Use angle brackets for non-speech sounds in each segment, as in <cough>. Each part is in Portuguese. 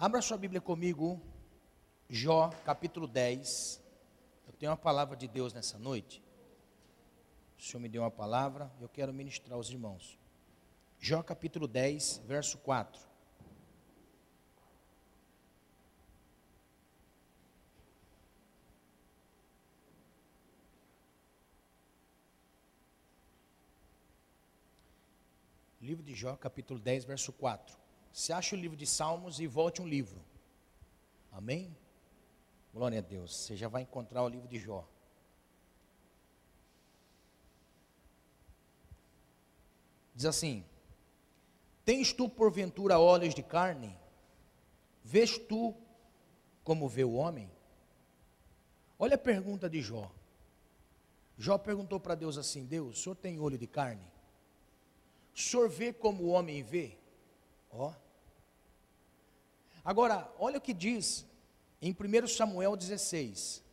Abra sua Bíblia comigo, Jó, capítulo 10. Eu tenho uma palavra de Deus nessa noite. O Senhor me deu uma palavra, eu quero ministrar aos irmãos. Jó, capítulo 10, verso 4. Livro de Jó, capítulo 10, verso 4. Se acha o livro de Salmos e volte um livro. Amém? Glória a Deus. Você já vai encontrar o livro de Jó. Diz assim: Tens tu porventura olhos de carne? Vês tu como vê o homem? Olha a pergunta de Jó. Jó perguntou para Deus assim: Deus, o senhor tem olho de carne? O senhor vê como o homem vê? Ó. Agora, olha o que diz em 1 Samuel 16,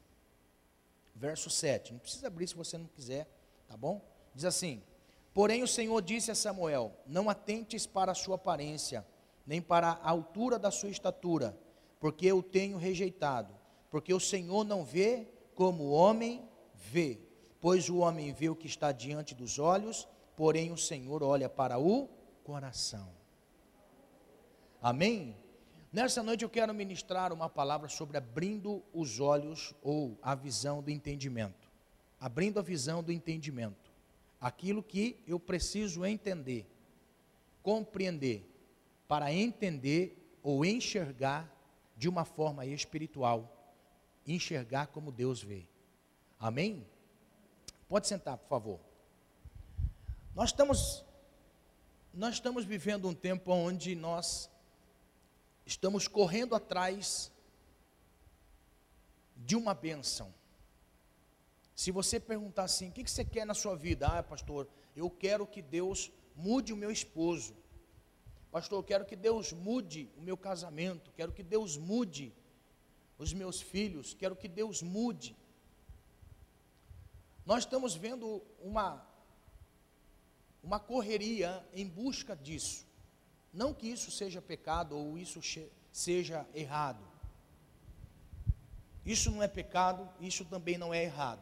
verso 7. Não precisa abrir se você não quiser, tá bom? Diz assim: Porém o Senhor disse a Samuel: Não atentes para a sua aparência, nem para a altura da sua estatura, porque eu tenho rejeitado. Porque o Senhor não vê como o homem vê, pois o homem vê o que está diante dos olhos, porém o Senhor olha para o coração. Amém? Nessa noite eu quero ministrar uma palavra sobre abrindo os olhos ou a visão do entendimento. Abrindo a visão do entendimento. Aquilo que eu preciso entender, compreender, para entender ou enxergar de uma forma espiritual, enxergar como Deus vê. Amém? Pode sentar, por favor. Nós estamos nós estamos vivendo um tempo onde nós estamos correndo atrás de uma bênção. Se você perguntar assim, o que você quer na sua vida? Ah, pastor, eu quero que Deus mude o meu esposo. Pastor, eu quero que Deus mude o meu casamento. Quero que Deus mude os meus filhos. Quero que Deus mude. Nós estamos vendo uma uma correria em busca disso. Não que isso seja pecado ou isso seja errado. Isso não é pecado, isso também não é errado.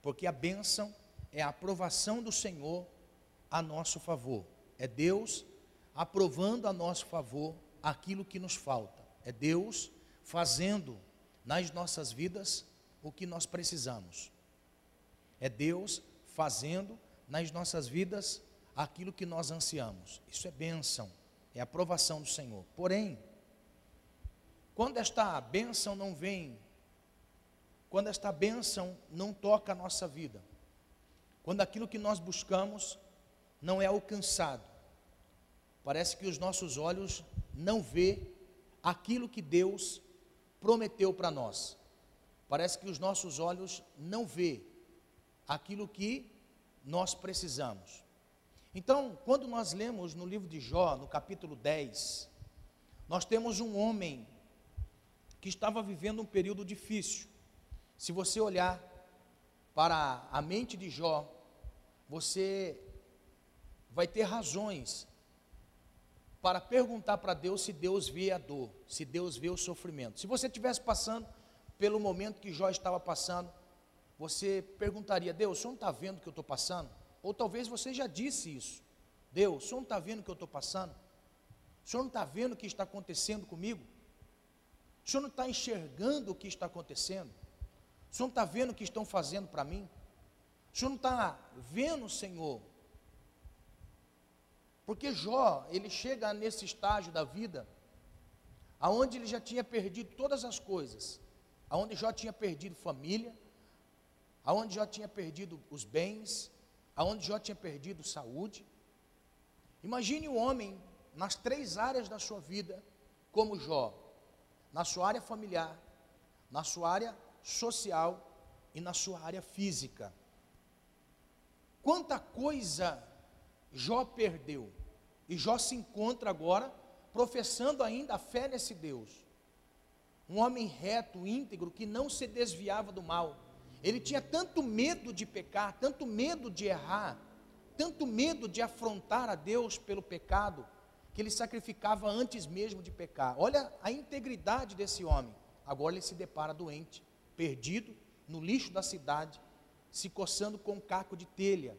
Porque a bênção é a aprovação do Senhor a nosso favor. É Deus aprovando a nosso favor aquilo que nos falta. É Deus fazendo nas nossas vidas o que nós precisamos. É Deus fazendo nas nossas vidas aquilo que nós ansiamos. Isso é bênção, é aprovação do Senhor. Porém, quando esta bênção não vem, quando esta bênção não toca a nossa vida, quando aquilo que nós buscamos não é alcançado, parece que os nossos olhos não vê aquilo que Deus prometeu para nós. Parece que os nossos olhos não vê aquilo que nós precisamos. Então, quando nós lemos no livro de Jó, no capítulo 10, nós temos um homem que estava vivendo um período difícil. Se você olhar para a mente de Jó, você vai ter razões para perguntar para Deus se Deus vê a dor, se Deus vê o sofrimento. Se você estivesse passando pelo momento que Jó estava passando, você perguntaria: Deus, o senhor não está vendo o que eu estou passando? Ou talvez você já disse isso. Deus, o senhor não está vendo o que eu estou passando? O senhor não está vendo o que está acontecendo comigo? O senhor não está enxergando o que está acontecendo? O senhor não está vendo o que estão fazendo para mim? O senhor não está vendo, Senhor? Porque Jó, ele chega nesse estágio da vida, aonde ele já tinha perdido todas as coisas, aonde Jó tinha perdido família, aonde Jó tinha perdido os bens, aonde Jó tinha perdido saúde. Imagine um homem nas três áreas da sua vida, como Jó, na sua área familiar, na sua área social e na sua área física. Quanta coisa Jó perdeu, e Jó se encontra agora professando ainda a fé nesse Deus. Um homem reto, íntegro, que não se desviava do mal, ele tinha tanto medo de pecar, tanto medo de errar, tanto medo de afrontar a Deus pelo pecado, que ele sacrificava antes mesmo de pecar. Olha a integridade desse homem. Agora ele se depara doente, perdido, no lixo da cidade, se coçando com um caco de telha,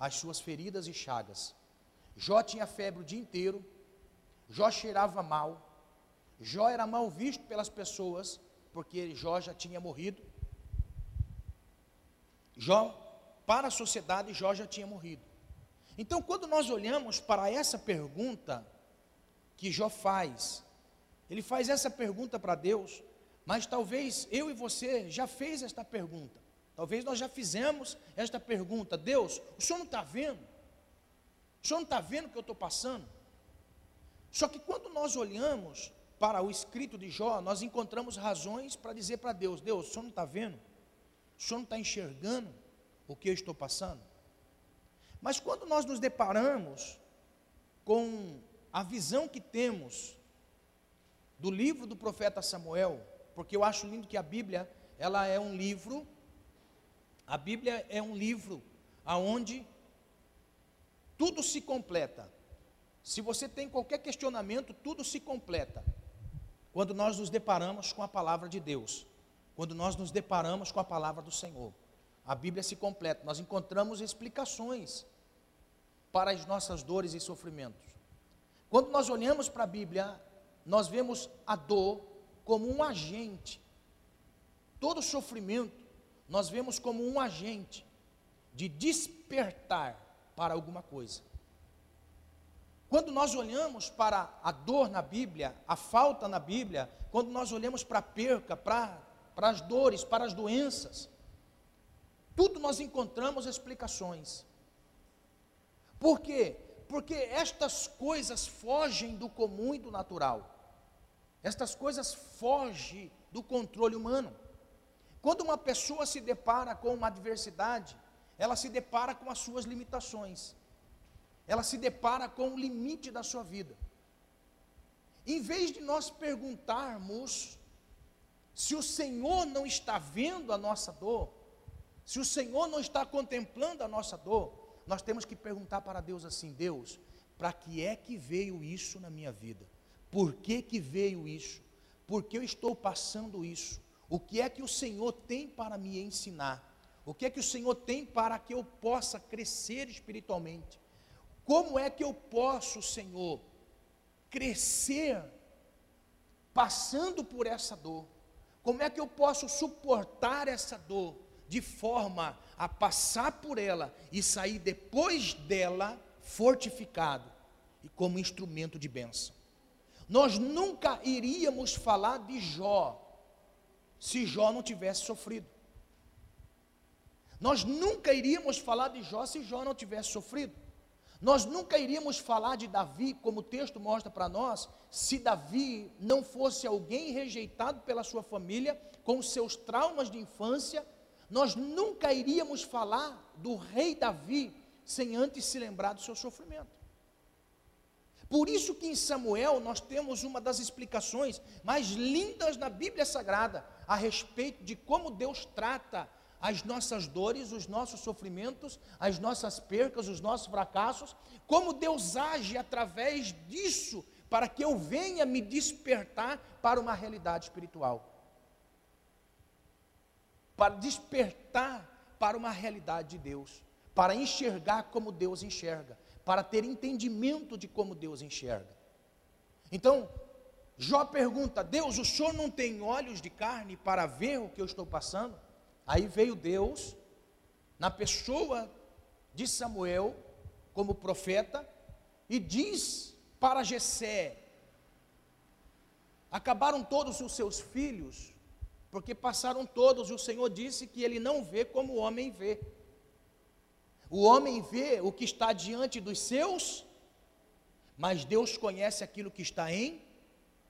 as suas feridas e chagas. Jó tinha febre o dia inteiro, Jó cheirava mal, Jó era mal visto pelas pessoas, porque Jó já tinha morrido. Jó, para a sociedade, Jó já tinha morrido. Então, quando nós olhamos para essa pergunta que Jó faz, ele faz essa pergunta para Deus, mas talvez eu e você já fez esta pergunta. Talvez nós já fizemos esta pergunta. Deus, o Senhor não está vendo? O Senhor não está vendo o que eu estou passando? Só que quando nós olhamos para o escrito de Jó, nós encontramos razões para dizer para Deus: Deus, o Senhor não está vendo? O Senhor não está enxergando o que eu estou passando? Mas quando nós nos deparamos com a visão que temos do livro do profeta Samuel, porque eu acho lindo que a Bíblia, ela é um livro, a Bíblia é um livro aonde tudo se completa. Se você tem qualquer questionamento, tudo se completa. Quando nós nos deparamos com a palavra de Deus, quando nós nos deparamos com a palavra do Senhor, a Bíblia se completa, nós encontramos explicações para as nossas dores e sofrimentos. Quando nós olhamos para a Bíblia, nós vemos a dor como um agente. Todo sofrimento nós vemos como um agente de despertar para alguma coisa. Quando nós olhamos para a dor na Bíblia, a falta na Bíblia, quando nós olhamos para a perca, para, para as dores, para as doenças, tudo nós encontramos explicações. Por quê? Porque estas coisas fogem do comum e do natural. Estas coisas fogem do controle humano. Quando uma pessoa se depara com uma adversidade, ela se depara com as suas limitações. Ela se depara com o limite da sua vida. Em vez de nós perguntarmos se o Senhor não está vendo a nossa dor, se o Senhor não está contemplando a nossa dor, nós temos que perguntar para Deus assim: Deus, para que é que veio isso na minha vida? Por que, que veio isso? Por que eu estou passando isso? O que é que o Senhor tem para me ensinar? O que é que o Senhor tem para que eu possa crescer espiritualmente? Como é que eu posso, Senhor, crescer passando por essa dor? Como é que eu posso suportar essa dor de forma a passar por ela e sair depois dela fortificado e como instrumento de bênção? Nós nunca iríamos falar de Jó se Jó não tivesse sofrido. Nós nunca iríamos falar de Jó se Jó não tivesse sofrido. Nós nunca iríamos falar de Davi, como o texto mostra para nós, se Davi não fosse alguém rejeitado pela sua família, com seus traumas de infância. Nós nunca iríamos falar do rei Davi sem antes se lembrar do seu sofrimento. Por isso que em Samuel nós temos uma das explicações mais lindas na Bíblia Sagrada a respeito de como Deus trata as nossas dores, os nossos sofrimentos, as nossas percas, os nossos fracassos, como Deus age através disso para que eu venha me despertar para uma realidade espiritual. Para despertar para uma realidade de Deus, para enxergar como Deus enxerga, para ter entendimento de como Deus enxerga. Então, Jó pergunta: Deus, o senhor não tem olhos de carne para ver o que eu estou passando? Aí veio Deus, na pessoa de Samuel, como profeta, e diz para Jessé: Acabaram todos os seus filhos, porque passaram todos, e o Senhor disse que ele não vê como o homem vê. O homem vê o que está diante dos seus, mas Deus conhece aquilo que está em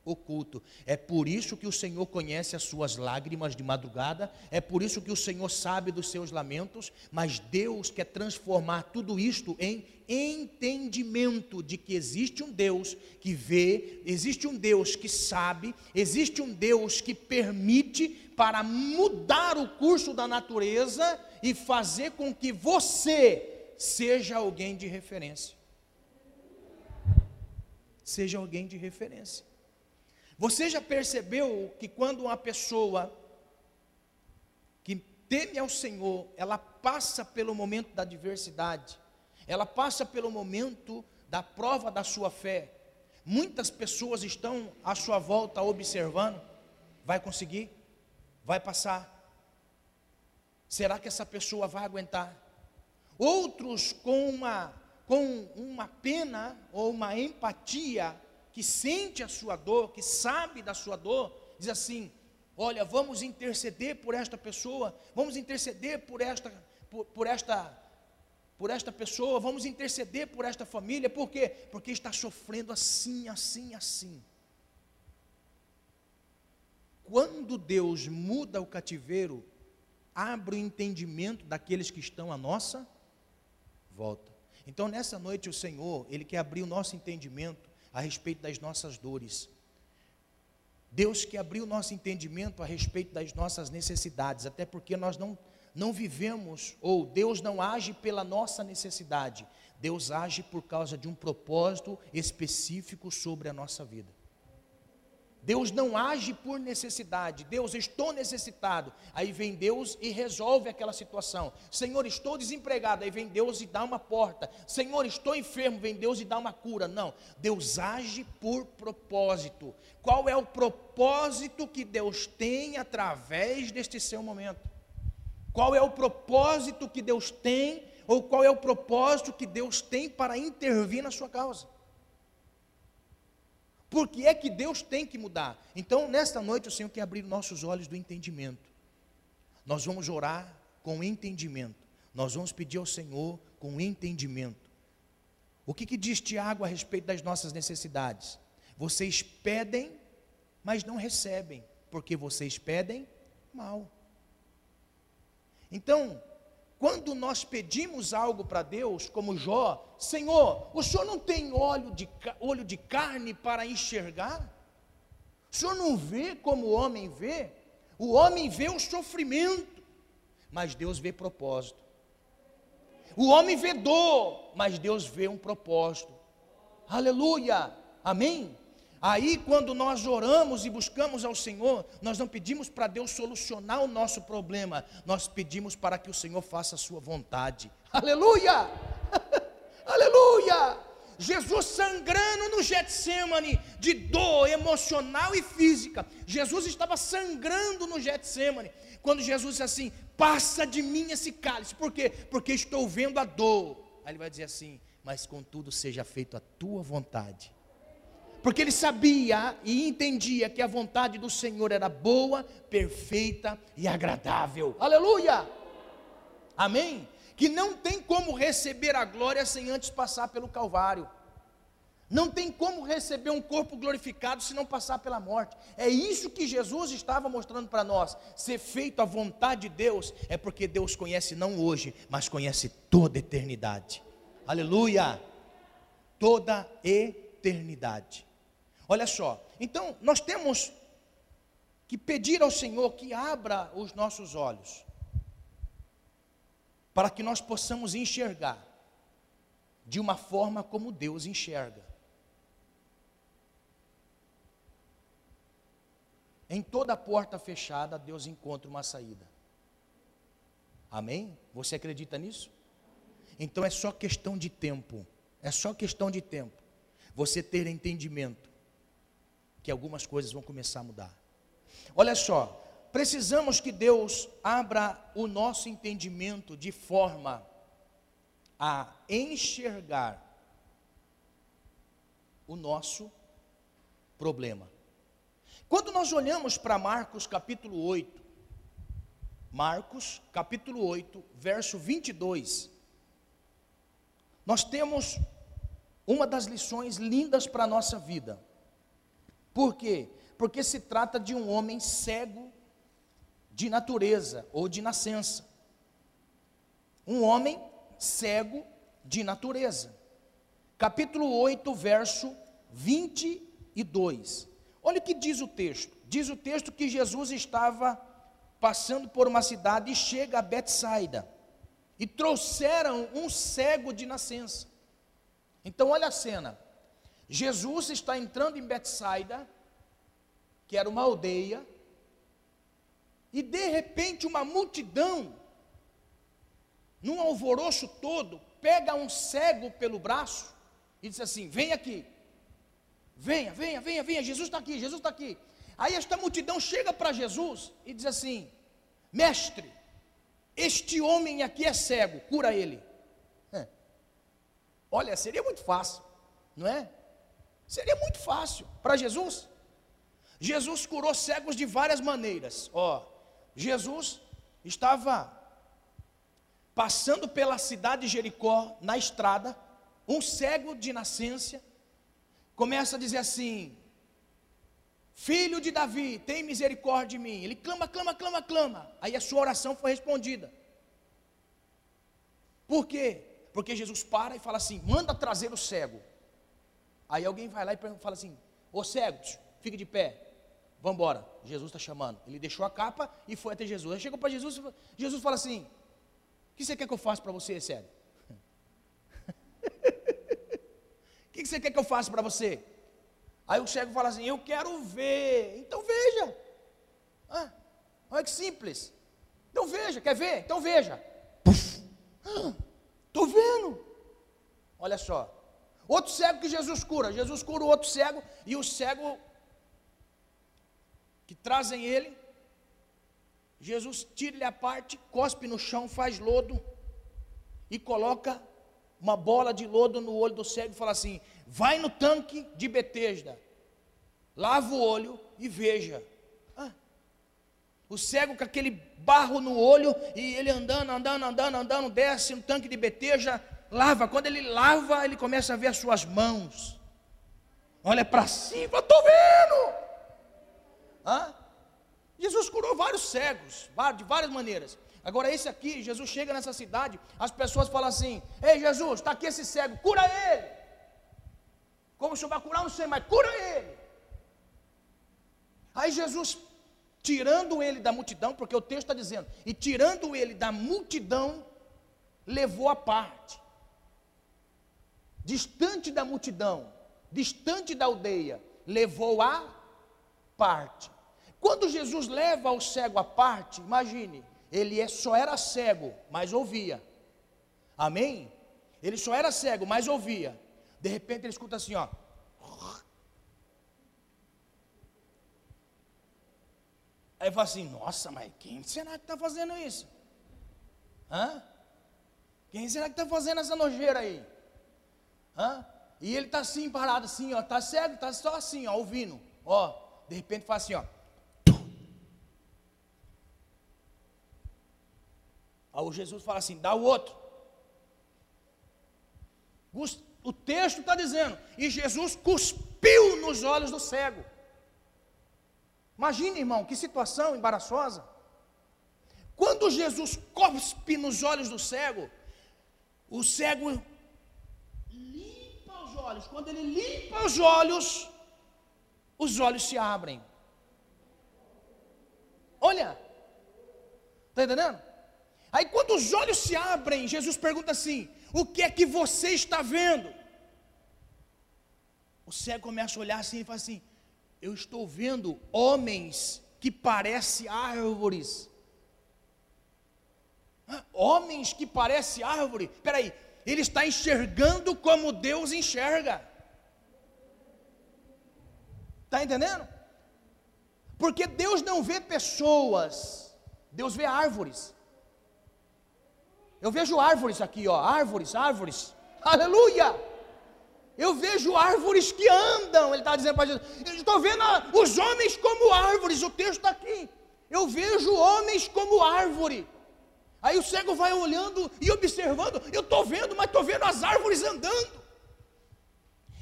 oculto. É por isso que o Senhor conhece as suas lágrimas de madrugada, é por isso que o Senhor sabe dos seus lamentos, mas Deus quer transformar tudo isto em entendimento de que existe um Deus que vê, existe um Deus que sabe, existe um Deus que permite para mudar o curso da natureza e fazer com que você seja alguém de referência. seja alguém de referência. Você já percebeu que quando uma pessoa que teme ao Senhor, ela passa pelo momento da adversidade, ela passa pelo momento da prova da sua fé. Muitas pessoas estão à sua volta observando. Vai conseguir? Vai passar? Será que essa pessoa vai aguentar? Outros com uma, com uma pena ou uma empatia, que sente a sua dor, que sabe da sua dor, diz assim: Olha, vamos interceder por esta pessoa, vamos interceder por esta, por, por esta por esta pessoa, vamos interceder por esta família, por quê? Porque está sofrendo assim, assim, assim. Quando Deus muda o cativeiro, abre o entendimento daqueles que estão à nossa volta. Então, nessa noite, o Senhor, Ele quer abrir o nosso entendimento a respeito das nossas dores. Deus quer abrir o nosso entendimento a respeito das nossas necessidades, até porque nós não não vivemos, ou Deus não age pela nossa necessidade, Deus age por causa de um propósito específico sobre a nossa vida. Deus não age por necessidade. Deus, estou necessitado. Aí vem Deus e resolve aquela situação. Senhor, estou desempregado. Aí vem Deus e dá uma porta. Senhor, estou enfermo. Vem Deus e dá uma cura. Não. Deus age por propósito. Qual é o propósito que Deus tem através deste seu momento? Qual é o propósito que Deus tem, ou qual é o propósito que Deus tem para intervir na sua causa? Por que é que Deus tem que mudar? Então, nesta noite, o Senhor quer abrir nossos olhos do entendimento. Nós vamos orar com entendimento. Nós vamos pedir ao Senhor com entendimento. O que, que diz Tiago a respeito das nossas necessidades? Vocês pedem, mas não recebem, porque vocês pedem mal. Então, quando nós pedimos algo para Deus, como Jó, Senhor, o Senhor não tem olho de, olho de carne para enxergar? O Senhor não vê como o homem vê? O homem vê o sofrimento, mas Deus vê propósito. O homem vê dor, mas Deus vê um propósito. Aleluia! Amém? Aí, quando nós oramos e buscamos ao Senhor, nós não pedimos para Deus solucionar o nosso problema, nós pedimos para que o Senhor faça a sua vontade. <laughs> Aleluia! <laughs> Aleluia! Jesus sangrando no Getsemane, de dor emocional e física. Jesus estava sangrando no Getsemane. Quando Jesus disse assim: Passa de mim esse cálice. Por quê? Porque estou vendo a dor. Aí ele vai dizer assim: Mas contudo seja feito a tua vontade porque ele sabia e entendia que a vontade do Senhor era boa, perfeita e agradável. Aleluia! Amém? Que não tem como receber a glória sem antes passar pelo Calvário. Não tem como receber um corpo glorificado se não passar pela morte. É isso que Jesus estava mostrando para nós. Ser feito a vontade de Deus é porque Deus conhece não hoje, mas conhece toda a eternidade. Aleluia! Toda eternidade. Olha só, então nós temos que pedir ao Senhor que abra os nossos olhos, para que nós possamos enxergar de uma forma como Deus enxerga. Em toda porta fechada, Deus encontra uma saída. Amém? Você acredita nisso? Então é só questão de tempo. É só questão de tempo. Você ter entendimento que algumas coisas vão começar a mudar. Olha só, precisamos que Deus abra o nosso entendimento de forma a enxergar o nosso problema. Quando nós olhamos para Marcos capítulo 8, Marcos capítulo 8, verso 22, nós temos uma das lições lindas para a nossa vida. Por quê? Porque se trata de um homem cego de natureza ou de nascença. Um homem cego de natureza. Capítulo 8, verso 22. Olha o que diz o texto. Diz o texto que Jesus estava passando por uma cidade e chega a Betsaida. E trouxeram um cego de nascença. Então olha a cena. Jesus está entrando em Betsaida, que era uma aldeia, e de repente uma multidão, num alvoroço todo, pega um cego pelo braço e diz assim: Vem aqui, venha, venha, venha, venha, Jesus está aqui, Jesus está aqui. Aí esta multidão chega para Jesus e diz assim: Mestre, este homem aqui é cego, cura ele. Olha, seria muito fácil, não é? Seria muito fácil para Jesus. Jesus curou cegos de várias maneiras. Ó, Jesus estava passando pela cidade de Jericó na estrada, um cego de nascença começa a dizer assim: Filho de Davi, tem misericórdia de mim. Ele clama, clama, clama, clama. Aí a sua oração foi respondida. Por quê? Porque Jesus para e fala assim: manda trazer o cego. Aí alguém vai lá e fala assim: Ô cego, fique de pé. Vamos embora. Jesus está chamando. Ele deixou a capa e foi até Jesus. Aí chegou para Jesus Jesus fala assim: O que você quer que eu faça para você, cego? <laughs> O que você quer que eu faça para você? Aí o cego fala assim: Eu quero ver. Então veja. Ah, olha que simples. Então veja. Quer ver? Então veja. Estou ah, vendo. Olha só. Outro cego que Jesus cura. Jesus cura o outro cego. E o cego que trazem ele. Jesus tira-lhe a parte, cospe no chão, faz lodo e coloca uma bola de lodo no olho do cego e fala assim: vai no tanque de Betesda, lava o olho e veja. O cego com aquele barro no olho e ele andando, andando, andando, andando, desce no tanque de Betesda, lava. Quando ele lava, ele começa a ver as suas mãos. Olha para cima, estou vendo. Ah? Jesus curou vários cegos, de várias maneiras. Agora, esse aqui, Jesus chega nessa cidade, as pessoas falam assim: Ei, Jesus, está aqui esse cego, cura ele. Como o senhor vai curar? Não sei, mas cura ele. Aí Jesus, tirando ele da multidão, porque o texto está dizendo, e tirando ele da multidão, levou a parte, distante da multidão, distante da aldeia, levou a parte. Quando Jesus leva o cego à parte, imagine, ele é, só era cego, mas ouvia. Amém? Ele só era cego, mas ouvia. De repente ele escuta assim, ó. Aí fala assim, nossa, mas quem será que está fazendo isso? Hã? Quem será que está fazendo essa nojeira aí? Hã? E ele está assim, parado assim, ó, está cego, está só assim, ó, ouvindo. Ó, de repente faz assim, ó. Aí o Jesus fala assim: dá o outro. O texto está dizendo, e Jesus cuspiu nos olhos do cego. Imagine, irmão, que situação embaraçosa. Quando Jesus cospe nos olhos do cego, o cego limpa os olhos. Quando ele limpa os olhos, os olhos se abrem. Olha, está entendendo? Aí quando os olhos se abrem, Jesus pergunta assim: O que é que você está vendo? O cego começa a olhar assim e fala assim: Eu estou vendo homens que parecem árvores. Homens que parecem árvore. Espera aí, ele está enxergando como Deus enxerga. Está entendendo? Porque Deus não vê pessoas, Deus vê árvores. Eu vejo árvores aqui, ó, árvores, árvores. Aleluia! Eu vejo árvores que andam. Ele está dizendo para Jesus: Eu estou vendo os homens como árvores. O texto está aqui. Eu vejo homens como árvore. Aí o cego vai olhando e observando. Eu estou vendo, mas estou vendo as árvores andando.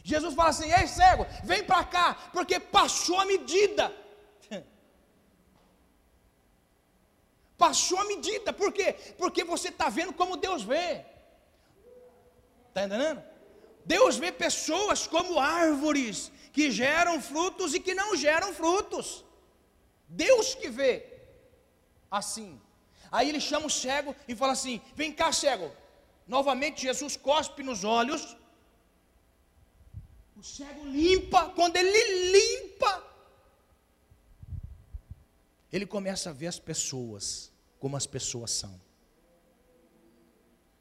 Jesus fala assim: Ei, cego, vem para cá, porque passou a medida. <laughs> Passou a medida, por quê? Porque você está vendo como Deus vê. Está entendendo? Deus vê pessoas como árvores que geram frutos e que não geram frutos. Deus que vê assim. Aí ele chama o cego e fala assim: Vem cá, cego. Novamente Jesus cospe nos olhos. O cego limpa, quando ele limpa, ele começa a ver as pessoas como as pessoas são.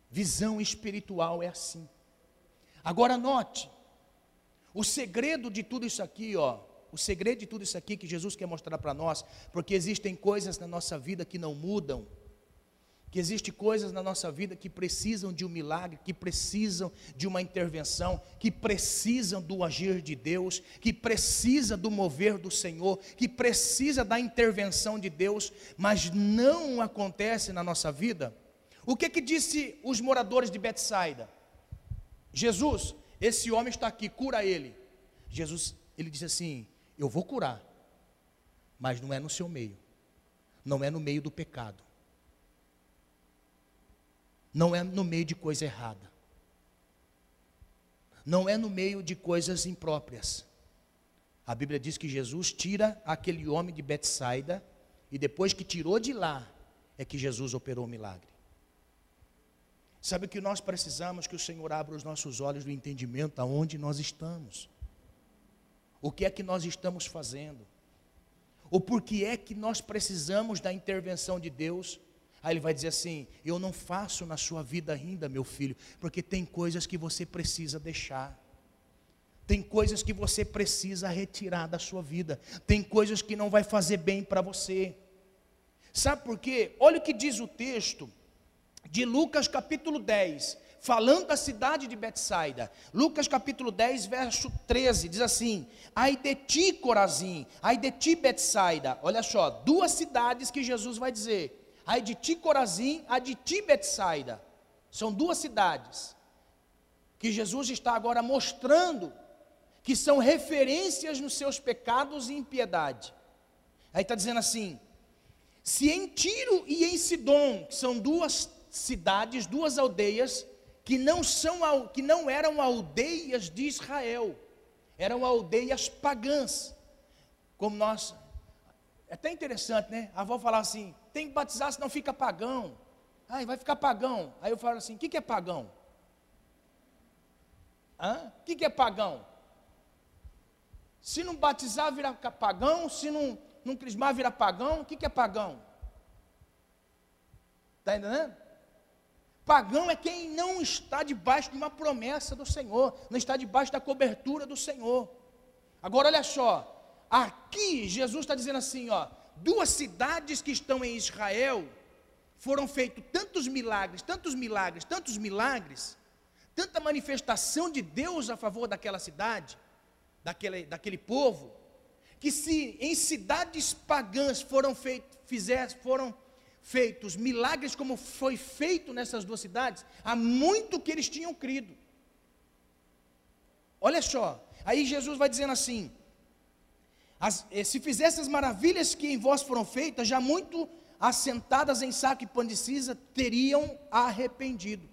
Visão espiritual é assim. Agora note, o segredo de tudo isso aqui, ó, o segredo de tudo isso aqui que Jesus quer mostrar para nós, porque existem coisas na nossa vida que não mudam, que existem coisas na nossa vida que precisam de um milagre, que precisam de uma intervenção, que precisam do agir de Deus, que precisa do mover do Senhor, que precisa da intervenção de Deus, mas não acontece na nossa vida. O que que disse os moradores de Betsaida? Jesus, esse homem está aqui, cura ele. Jesus, ele disse assim: Eu vou curar, mas não é no seu meio, não é no meio do pecado não é no meio de coisa errada. Não é no meio de coisas impróprias. A Bíblia diz que Jesus tira aquele homem de Betsaida e depois que tirou de lá é que Jesus operou o milagre. Sabe o que nós precisamos que o Senhor abra os nossos olhos do entendimento aonde nós estamos. O que é que nós estamos fazendo? O porquê é que nós precisamos da intervenção de Deus? Aí ele vai dizer assim: Eu não faço na sua vida ainda, meu filho, porque tem coisas que você precisa deixar. Tem coisas que você precisa retirar da sua vida. Tem coisas que não vai fazer bem para você. Sabe por quê? Olha o que diz o texto de Lucas capítulo 10, falando da cidade de Betsaida. Lucas capítulo 10, verso 13, diz assim: Ai de ti, Corazim, ai de ti, Betsaida. Olha só, duas cidades que Jesus vai dizer a de ti Corazim, a de ti Betsaida. São duas cidades que Jesus está agora mostrando que são referências nos seus pecados e impiedade. Aí está dizendo assim: se em Tiro e em Sidom, que são duas cidades, duas aldeias, que não, são, que não eram aldeias de Israel, eram aldeias pagãs, como nós. É até interessante, né? A avó falava assim: tem que batizar, senão fica pagão. Ai, vai ficar pagão. Aí eu falo assim: o que, que é pagão? O que, que é pagão? Se não batizar, vira pagão. Se não, não crismar, vira pagão. O que, que é pagão? Está entendendo? Pagão é quem não está debaixo de uma promessa do Senhor, não está debaixo da cobertura do Senhor. Agora olha só, aqui Jesus está dizendo assim: ó, duas cidades que estão em Israel, foram feitos tantos milagres, tantos milagres, tantos milagres, tanta manifestação de Deus a favor daquela cidade, daquele, daquele povo, que se em cidades pagãs foram foram feitos milagres como foi feito nessas duas cidades, há muito que eles tinham crido. Olha só, aí Jesus vai dizendo assim: as, eh, se fizesse as maravilhas que em vós foram feitas, já muito assentadas em saco e cinza, teriam arrependido.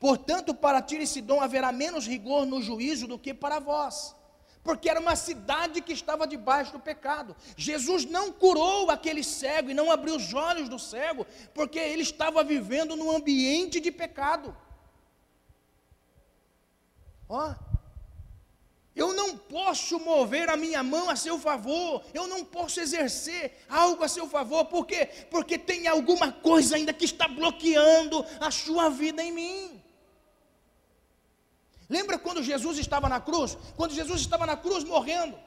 Portanto, para Tiro e Sidom haverá menos rigor no juízo do que para vós, porque era uma cidade que estava debaixo do pecado. Jesus não curou aquele cego e não abriu os olhos do cego, porque ele estava vivendo num ambiente de pecado. Ó, eu não posso mover a minha mão a seu favor, eu não posso exercer algo a seu favor, por quê? Porque tem alguma coisa ainda que está bloqueando a sua vida em mim. Lembra quando Jesus estava na cruz? Quando Jesus estava na cruz morrendo,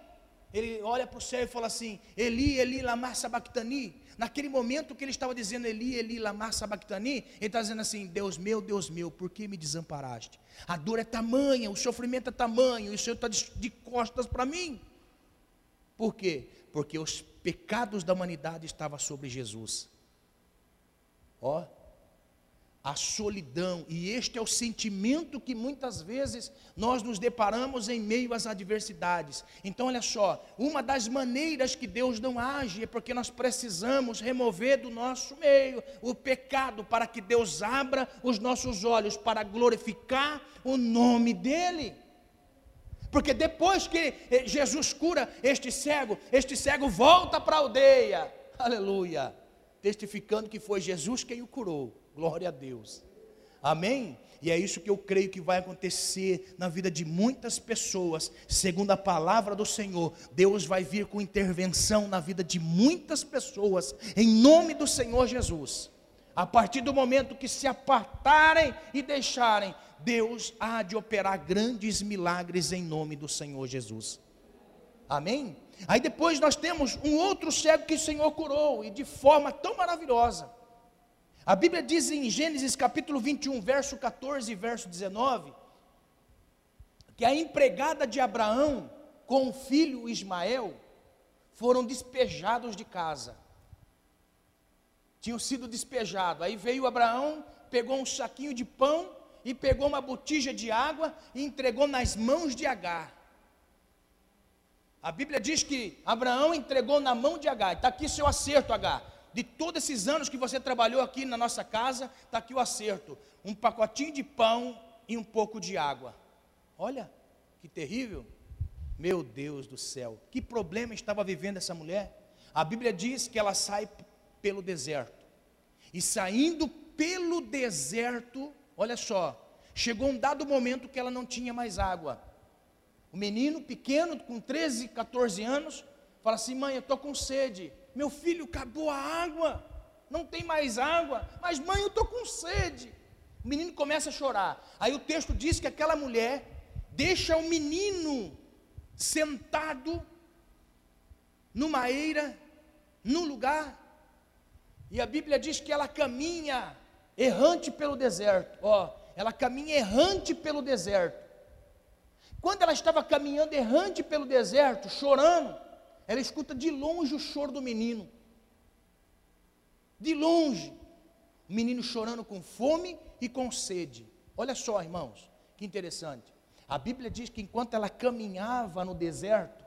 ele olha para o céu e fala assim: Eli, Eli, lama sabachthani. Naquele momento que ele estava dizendo Eli, Eli, lama sabachthani, ele está dizendo assim: Deus meu, Deus meu, por que me desamparaste? A dor é tamanha, o sofrimento é tamanho, e o Senhor está de costas para mim. Por quê? Porque os pecados da humanidade estavam sobre Jesus. Ó, a solidão, e este é o sentimento que muitas vezes nós nos deparamos em meio às adversidades. Então, olha só, uma das maneiras que Deus não age é porque nós precisamos remover do nosso meio o pecado para que Deus abra os nossos olhos para glorificar o nome dEle. Porque depois que eh, Jesus cura este cego, este cego volta para a aldeia, aleluia, testificando que foi Jesus quem o curou. Glória a Deus. Amém? E é isso que eu creio que vai acontecer na vida de muitas pessoas, segundo a palavra do Senhor. Deus vai vir com intervenção na vida de muitas pessoas, em nome do Senhor Jesus. A partir do momento que se apartarem e deixarem, Deus há de operar grandes milagres em nome do Senhor Jesus. Amém? Aí depois nós temos um outro cego que o Senhor curou, e de forma tão maravilhosa. A Bíblia diz em Gênesis capítulo 21, verso 14 e verso 19, que a empregada de Abraão com o filho Ismael foram despejados de casa. Tinham sido despejados. Aí veio Abraão, pegou um saquinho de pão e pegou uma botija de água e entregou nas mãos de Agar. A Bíblia diz que Abraão entregou na mão de Agar. Está aqui seu acerto, Agar. De todos esses anos que você trabalhou aqui na nossa casa, está aqui o acerto: um pacotinho de pão e um pouco de água. Olha, que terrível. Meu Deus do céu, que problema estava vivendo essa mulher? A Bíblia diz que ela sai pelo deserto. E saindo pelo deserto, olha só, chegou um dado momento que ela não tinha mais água. O menino pequeno, com 13, 14 anos, fala assim: mãe, eu estou com sede. Meu filho, acabou a água, não tem mais água. Mas mãe, eu estou com sede. O menino começa a chorar. Aí o texto diz que aquela mulher deixa o menino sentado numa eira, num lugar, e a Bíblia diz que ela caminha errante pelo deserto. Ó, ela caminha errante pelo deserto. Quando ela estava caminhando errante pelo deserto, chorando, ela escuta de longe o choro do menino. De longe, o menino chorando com fome e com sede. Olha só, irmãos, que interessante. A Bíblia diz que enquanto ela caminhava no deserto,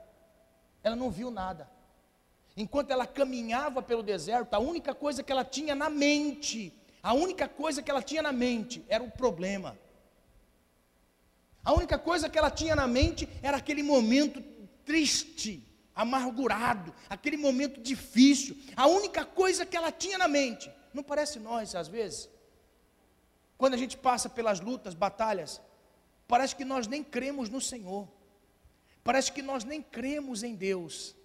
ela não viu nada. Enquanto ela caminhava pelo deserto, a única coisa que ela tinha na mente, a única coisa que ela tinha na mente era o problema. A única coisa que ela tinha na mente era aquele momento triste, amargurado, aquele momento difícil. A única coisa que ela tinha na mente. Não parece nós, às vezes? Quando a gente passa pelas lutas, batalhas, parece que nós nem cremos no Senhor. Parece que nós nem cremos em Deus.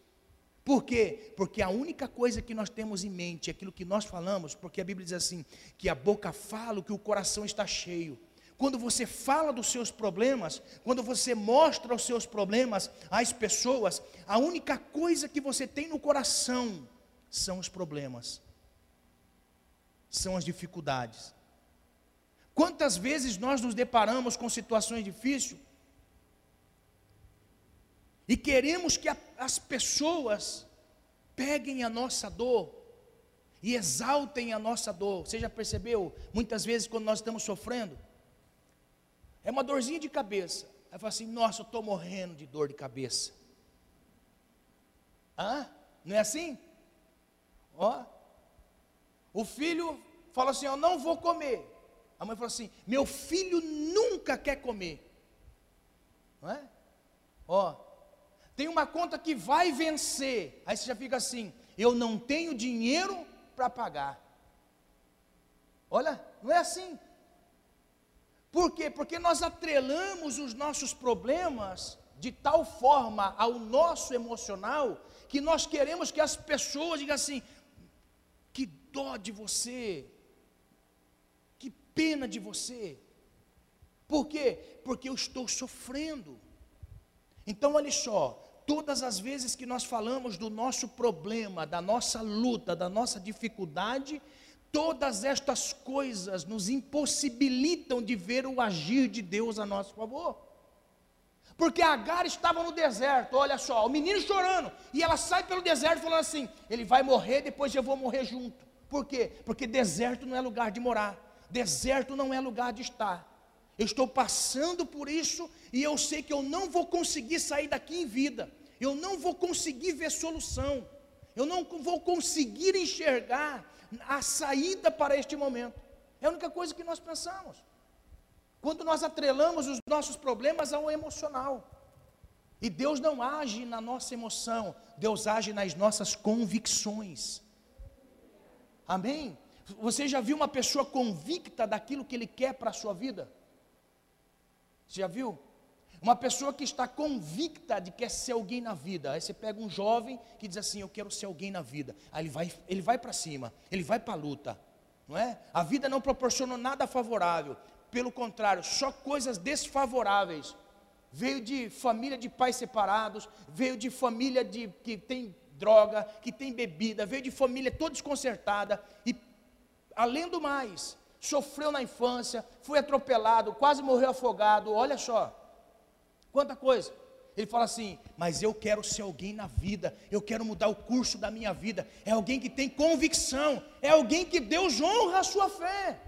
Por quê? Porque a única coisa que nós temos em mente é aquilo que nós falamos, porque a Bíblia diz assim: que a boca fala o que o coração está cheio. Quando você fala dos seus problemas, quando você mostra os seus problemas às pessoas, a única coisa que você tem no coração são os problemas, são as dificuldades. Quantas vezes nós nos deparamos com situações difíceis e queremos que a, as pessoas peguem a nossa dor e exaltem a nossa dor. Você já percebeu? Muitas vezes, quando nós estamos sofrendo, é uma dorzinha de cabeça. Aí fala assim: Nossa, eu estou morrendo de dor de cabeça. Hã? Não é assim? Ó. O filho fala assim: Eu não vou comer. A mãe fala assim: Meu filho nunca quer comer. Não é? Ó. Tem uma conta que vai vencer. Aí você já fica assim: Eu não tenho dinheiro para pagar. Olha, não é assim. Por quê? Porque nós atrelamos os nossos problemas de tal forma ao nosso emocional que nós queremos que as pessoas digam assim: que dó de você, que pena de você. Por quê? Porque eu estou sofrendo. Então, olha só, todas as vezes que nós falamos do nosso problema, da nossa luta, da nossa dificuldade, Todas estas coisas nos impossibilitam de ver o agir de Deus a nosso favor. Porque Agar estava no deserto, olha só, o menino chorando, e ela sai pelo deserto falando assim: ele vai morrer, depois eu vou morrer junto. Por quê? Porque deserto não é lugar de morar, deserto não é lugar de estar. Eu estou passando por isso e eu sei que eu não vou conseguir sair daqui em vida, eu não vou conseguir ver solução, eu não vou conseguir enxergar a saída para este momento. É a única coisa que nós pensamos. Quando nós atrelamos os nossos problemas ao emocional. E Deus não age na nossa emoção, Deus age nas nossas convicções. Amém? Você já viu uma pessoa convicta daquilo que ele quer para a sua vida? Você já viu? Uma pessoa que está convicta de que quer ser alguém na vida. Aí você pega um jovem que diz assim: Eu quero ser alguém na vida. Aí ele vai, ele vai para cima, ele vai para a luta. Não é? A vida não proporcionou nada favorável. Pelo contrário, só coisas desfavoráveis. Veio de família de pais separados, veio de família de, que tem droga, que tem bebida, veio de família toda desconcertada e, além do mais, sofreu na infância, foi atropelado, quase morreu afogado. Olha só, quanta coisa. Ele fala assim: Mas eu quero ser alguém na vida, eu quero mudar o curso da minha vida. É alguém que tem convicção, é alguém que Deus honra a sua fé.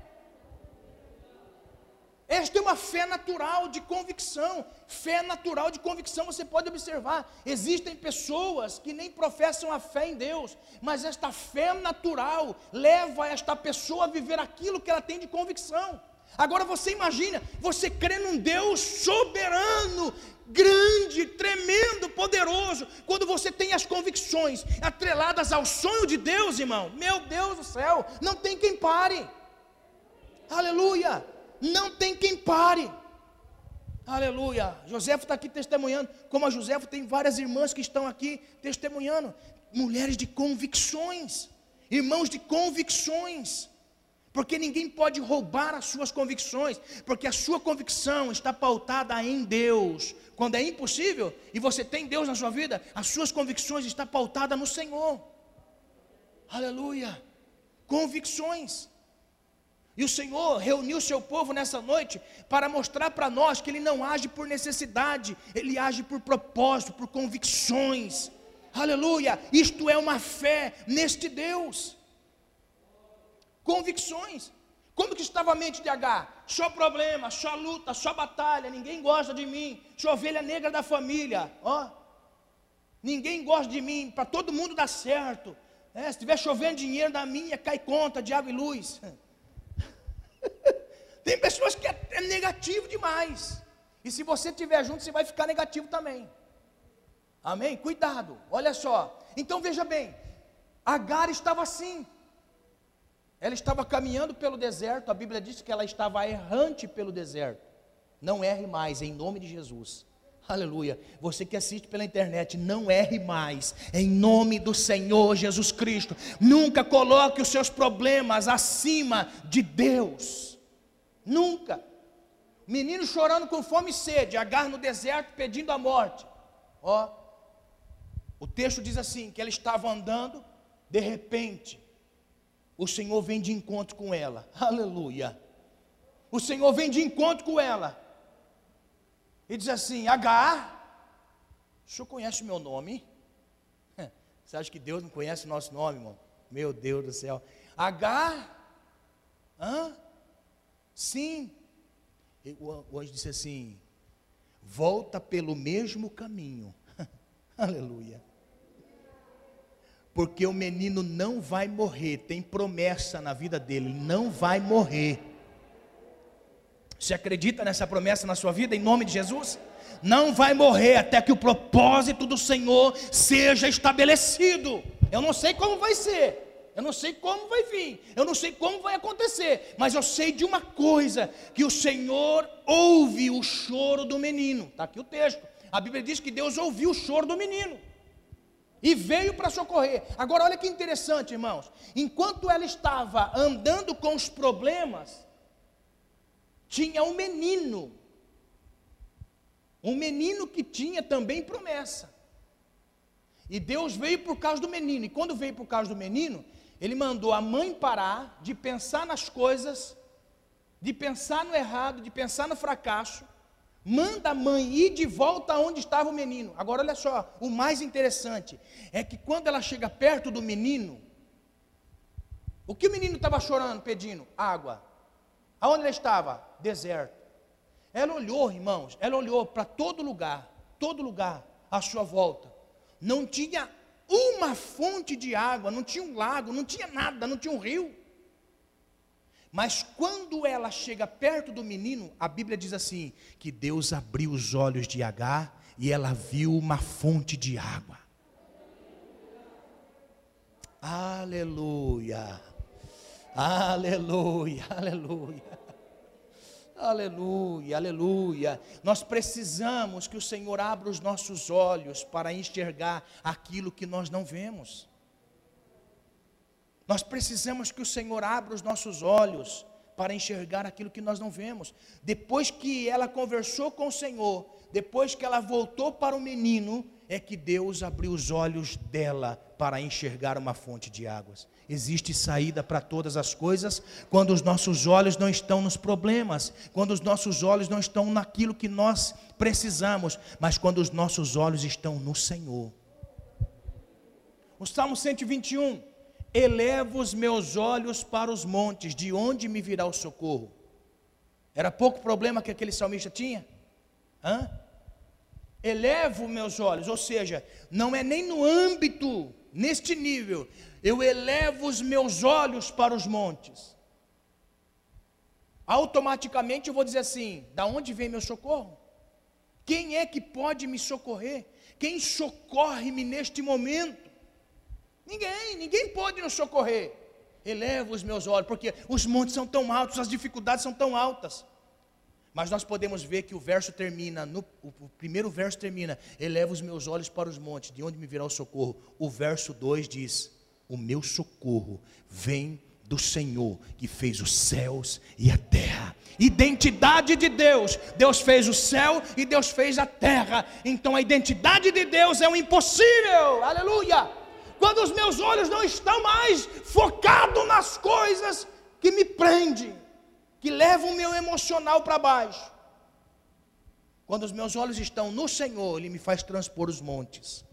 Esta é uma fé natural de convicção. Fé natural de convicção, você pode observar. Existem pessoas que nem professam a fé em Deus, mas esta fé natural leva esta pessoa a viver aquilo que ela tem de convicção. Agora você imagina, você crê num Deus soberano, grande, tremendo, poderoso, quando você tem as convicções atreladas ao sonho de Deus, irmão. Meu Deus do céu, não tem quem pare. Aleluia não tem quem pare. Aleluia. José está aqui testemunhando. Como a José tem várias irmãs que estão aqui testemunhando. Mulheres de convicções. Irmãos de convicções. Porque ninguém pode roubar as suas convicções. Porque a sua convicção está pautada em Deus. Quando é impossível e você tem Deus na sua vida, as suas convicções estão pautadas no Senhor. Aleluia. Convicções. E o Senhor reuniu seu povo nessa noite para mostrar para nós que Ele não age por necessidade, Ele age por propósito, por convicções. Aleluia! Isto é uma fé neste Deus. Convicções. Como que estava a mente de H? Só problema, só luta, só batalha, ninguém gosta de mim, sou ovelha negra da família, ó. Ninguém gosta de mim, para todo mundo dar certo. É, se estiver chovendo dinheiro da minha, cai conta, diabo e luz. <laughs> Tem pessoas que é, é negativo demais. E se você estiver junto, você vai ficar negativo também. Amém? Cuidado, olha só. Então veja bem, Agar estava assim. Ela estava caminhando pelo deserto, a Bíblia diz que ela estava errante pelo deserto. Não erre mais, em nome de Jesus. Aleluia. Você que assiste pela internet, não erre mais. Em nome do Senhor Jesus Cristo. Nunca coloque os seus problemas acima de Deus. Nunca. Menino chorando com fome e sede, agarra no deserto pedindo a morte. Ó. O texto diz assim: que ela estava andando, de repente, o Senhor vem de encontro com ela. Aleluia. O Senhor vem de encontro com ela e diz assim: Agar, o senhor conhece o meu nome? <laughs> Você acha que Deus não conhece o nosso nome, irmão? Meu Deus do céu. Agar, hã? Sim. E o anjo disse assim: Volta pelo mesmo caminho. <laughs> Aleluia. Porque o menino não vai morrer, tem promessa na vida dele, não vai morrer. Você acredita nessa promessa na sua vida, em nome de Jesus? Não vai morrer até que o propósito do Senhor seja estabelecido. Eu não sei como vai ser, eu não sei como vai vir, eu não sei como vai acontecer, mas eu sei de uma coisa: que o Senhor ouve o choro do menino. Está aqui o texto. A Bíblia diz que Deus ouviu o choro do menino e veio para socorrer. Agora, olha que interessante, irmãos. Enquanto ela estava andando com os problemas, tinha um menino. Um menino que tinha também promessa. E Deus veio por causa do menino. E quando veio por causa do menino, ele mandou a mãe parar de pensar nas coisas, de pensar no errado, de pensar no fracasso. Manda a mãe ir de volta aonde estava o menino. Agora olha só, o mais interessante é que quando ela chega perto do menino, o que o menino estava chorando, pedindo? Água. Aonde ela estava? Deserto. Ela olhou, irmãos, ela olhou para todo lugar, todo lugar à sua volta. Não tinha uma fonte de água, não tinha um lago, não tinha nada, não tinha um rio. Mas quando ela chega perto do menino, a Bíblia diz assim: que Deus abriu os olhos de Agar e ela viu uma fonte de água. Aleluia. Aleluia, <laughs> aleluia. Aleluia, aleluia. Nós precisamos que o Senhor abra os nossos olhos para enxergar aquilo que nós não vemos. Nós precisamos que o Senhor abra os nossos olhos para enxergar aquilo que nós não vemos. Depois que ela conversou com o Senhor, depois que ela voltou para o menino, é que Deus abriu os olhos dela para enxergar uma fonte de águas. Existe saída para todas as coisas quando os nossos olhos não estão nos problemas, quando os nossos olhos não estão naquilo que nós precisamos, mas quando os nossos olhos estão no Senhor. O Salmo 121 Elevo os meus olhos para os montes, de onde me virá o socorro? Era pouco problema que aquele salmista tinha? Hã? Elevo meus olhos, ou seja, não é nem no âmbito, neste nível, eu elevo os meus olhos para os montes. Automaticamente eu vou dizer assim: da onde vem meu socorro? Quem é que pode me socorrer? Quem socorre-me neste momento? Ninguém, ninguém pode nos socorrer. Eleva os meus olhos, porque os montes são tão altos, as dificuldades são tão altas. Mas nós podemos ver que o verso termina, no, o, primeiro verso termina, eleva os meus olhos para os montes, de onde me virá o socorro. O verso 2 diz: O meu socorro vem do Senhor que fez os céus e a terra. Identidade de Deus. Deus fez o céu e Deus fez a terra. Então a identidade de Deus é o impossível. Aleluia! Quando os meus olhos não estão mais focados nas coisas que me prendem, que levam o meu emocional para baixo. Quando os meus olhos estão no Senhor, Ele me faz transpor os montes.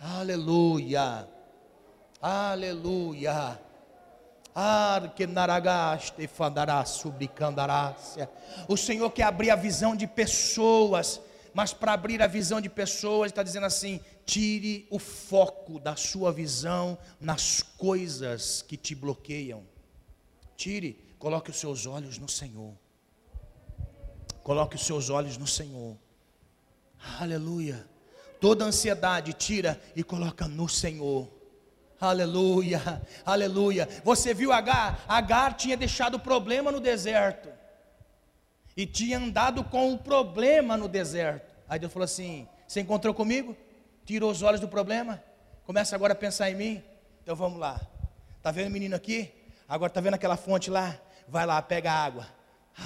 Aleluia, aleluia. O Senhor quer abrir a visão de pessoas, mas para abrir a visão de pessoas, está dizendo assim: Tire o foco da sua visão nas coisas que te bloqueiam. Tire, coloque os seus olhos no Senhor. Coloque os seus olhos no Senhor. Aleluia. Toda ansiedade tira e coloca no Senhor. Aleluia, aleluia. Você viu Agar? Agar tinha deixado o problema no deserto. E tinha andado com o problema no deserto. Aí Deus falou assim: Você encontrou comigo? Tirou os olhos do problema, começa agora a pensar em mim. Então vamos lá. Tá vendo o menino aqui? Agora tá vendo aquela fonte lá? Vai lá, pega a água.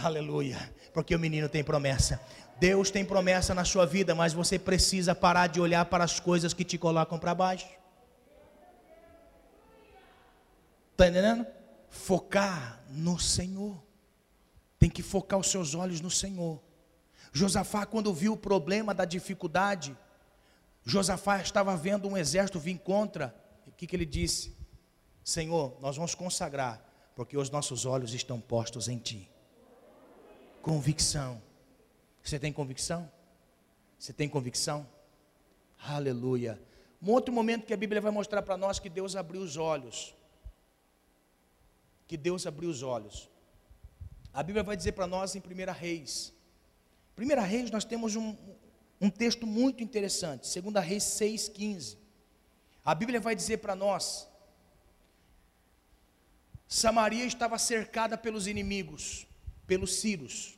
Aleluia. Porque o menino tem promessa. Deus tem promessa na sua vida, mas você precisa parar de olhar para as coisas que te colocam para baixo. Está entendendo? Focar no Senhor. Tem que focar os seus olhos no Senhor. Josafá, quando viu o problema da dificuldade, Josafá estava vendo um exército vir contra. O que, que ele disse? Senhor, nós vamos consagrar, porque os nossos olhos estão postos em Ti. Convicção. Você tem convicção? Você tem convicção? Aleluia. Um outro momento que a Bíblia vai mostrar para nós que Deus abriu os olhos. Que Deus abriu os olhos. A Bíblia vai dizer para nós em 1 Reis. 1 Reis nós temos um, um texto muito interessante, 2 Reis 6,15. A Bíblia vai dizer para nós: Samaria estava cercada pelos inimigos, pelos sírios.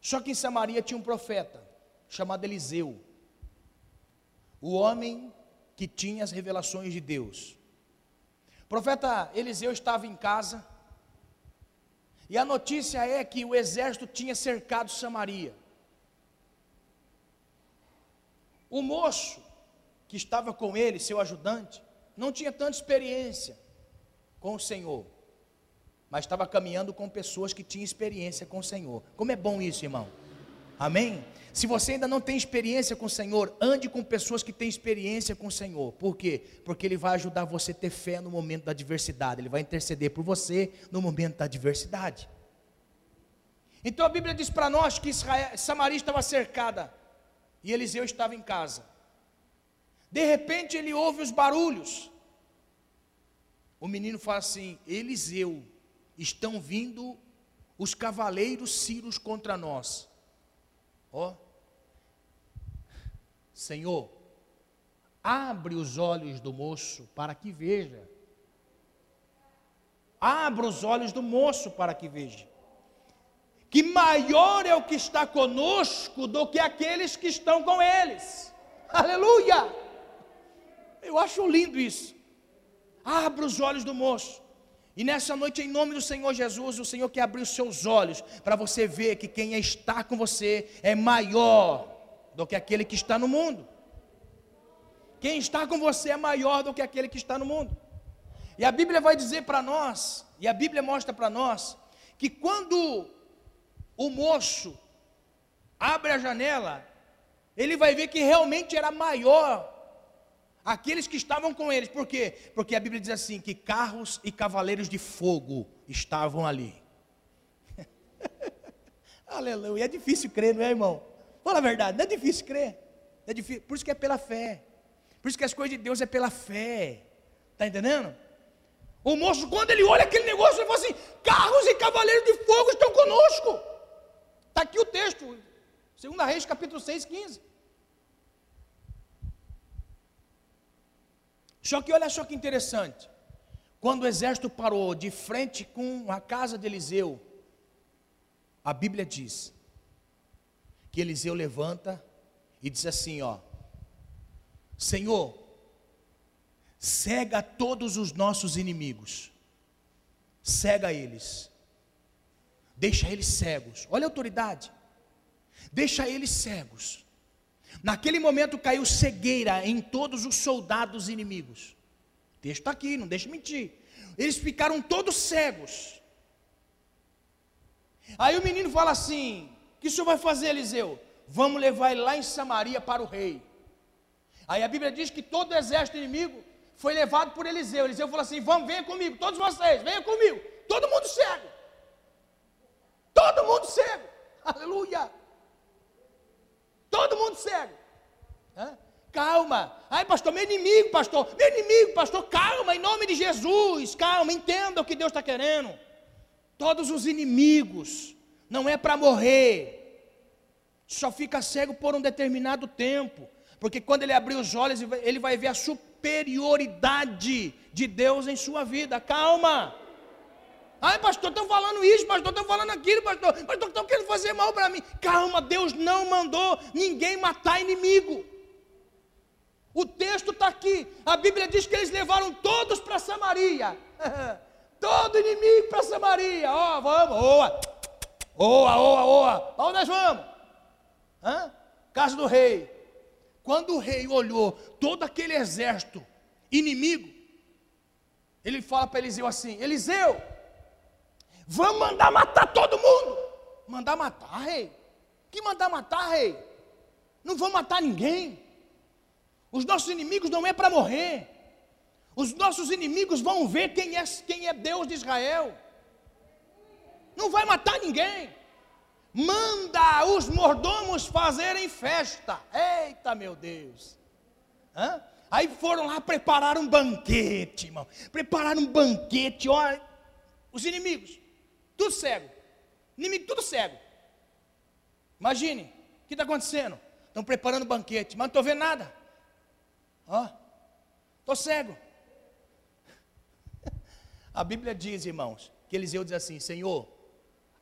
Só que em Samaria tinha um profeta, chamado Eliseu, o homem que tinha as revelações de Deus. O profeta Eliseu estava em casa, e a notícia é que o exército tinha cercado Samaria. O moço que estava com ele, seu ajudante, não tinha tanta experiência com o Senhor, mas estava caminhando com pessoas que tinham experiência com o Senhor. Como é bom isso, irmão? Amém? Se você ainda não tem experiência com o Senhor, ande com pessoas que têm experiência com o Senhor. Por quê? Porque Ele vai ajudar você a ter fé no momento da adversidade. Ele vai interceder por você no momento da adversidade. Então a Bíblia diz para nós que Israel, Samaria estava cercada e Eliseu estava em casa. De repente ele ouve os barulhos. O menino fala assim: Eliseu, estão vindo os cavaleiros sírios contra nós. Ó, oh, Senhor, abre os olhos do moço para que veja. Abra os olhos do moço para que veja. Que maior é o que está conosco do que aqueles que estão com eles. <laughs> Aleluia! Eu acho lindo isso. Abra os olhos do moço. E nessa noite, em nome do Senhor Jesus, o Senhor quer abrir os seus olhos para você ver que quem está com você é maior do que aquele que está no mundo. Quem está com você é maior do que aquele que está no mundo. E a Bíblia vai dizer para nós, e a Bíblia mostra para nós, que quando o moço abre a janela, ele vai ver que realmente era maior aqueles que estavam com eles. Por quê? Porque a Bíblia diz assim: que carros e cavaleiros de fogo estavam ali. <laughs> Aleluia. É difícil crer, não é, irmão? Fala a verdade, não é difícil crer. É difícil, por isso que é pela fé. Por isso que as coisas de Deus é pela fé. Está entendendo? O moço, quando ele olha aquele negócio, ele fala assim: carros e cavaleiros de fogo estão conosco. Está aqui o texto, 2 Reis, capítulo 6, 15. Só que olha só que interessante. Quando o exército parou de frente com a casa de Eliseu, a Bíblia diz que Eliseu levanta e diz assim: Ó, Senhor, cega todos os nossos inimigos, cega eles, deixa eles cegos. Olha a autoridade, deixa eles cegos. Naquele momento caiu cegueira em todos os soldados inimigos. O texto está aqui, não deixe mentir. Eles ficaram todos cegos. Aí o menino fala assim: O que o senhor vai fazer, Eliseu? Vamos levar ele lá em Samaria para o rei. Aí a Bíblia diz que todo o exército inimigo foi levado por Eliseu. Eliseu falou assim: Vamos, venha comigo, todos vocês, venham comigo. Todo mundo cego. Todo mundo cego. Aleluia. Todo mundo cego. Hã? Calma. Ai, pastor, meu inimigo, pastor. Meu inimigo, pastor. Calma, em nome de Jesus. Calma, entenda o que Deus está querendo. Todos os inimigos. Não é para morrer. Só fica cego por um determinado tempo. Porque quando ele abrir os olhos, ele vai ver a superioridade de Deus em sua vida. Calma. Ai, pastor, estão falando isso, pastor, estão falando aquilo, pastor, pastor, estão querendo fazer mal para mim. Calma, Deus não mandou ninguém matar inimigo. O texto está aqui. A Bíblia diz que eles levaram todos para Samaria. <laughs> Todo inimigo para Samaria. Ó, oh, vamos, oa. Oa, oa, oa. Onde nós vamos? Hã? Casa do rei. Quando o rei olhou todo aquele exército inimigo, ele fala para Eliseu assim: Eliseu, vamos mandar matar todo mundo. Mandar matar, rei? Que mandar matar, rei? Não vão matar ninguém. Os nossos inimigos não é para morrer. Os nossos inimigos vão ver quem é, quem é Deus de Israel. Não vai matar ninguém manda os mordomos fazerem festa. Eita, meu Deus. Hã? Aí foram lá preparar um banquete, irmão. Prepararam um banquete, olha. Os inimigos, tudo cego. Inimigo, tudo cego. Imagine, o que está acontecendo? Estão preparando um banquete, mas não estou vendo nada. Ó, estou cego. <laughs> A Bíblia diz, irmãos, que Eliseu diz assim: Senhor,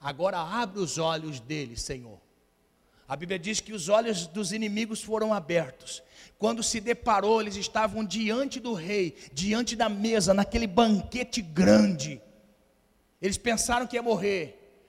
Agora abre os olhos deles, Senhor. A Bíblia diz que os olhos dos inimigos foram abertos. Quando se deparou, eles estavam diante do rei, diante da mesa, naquele banquete grande. Eles pensaram que ia morrer.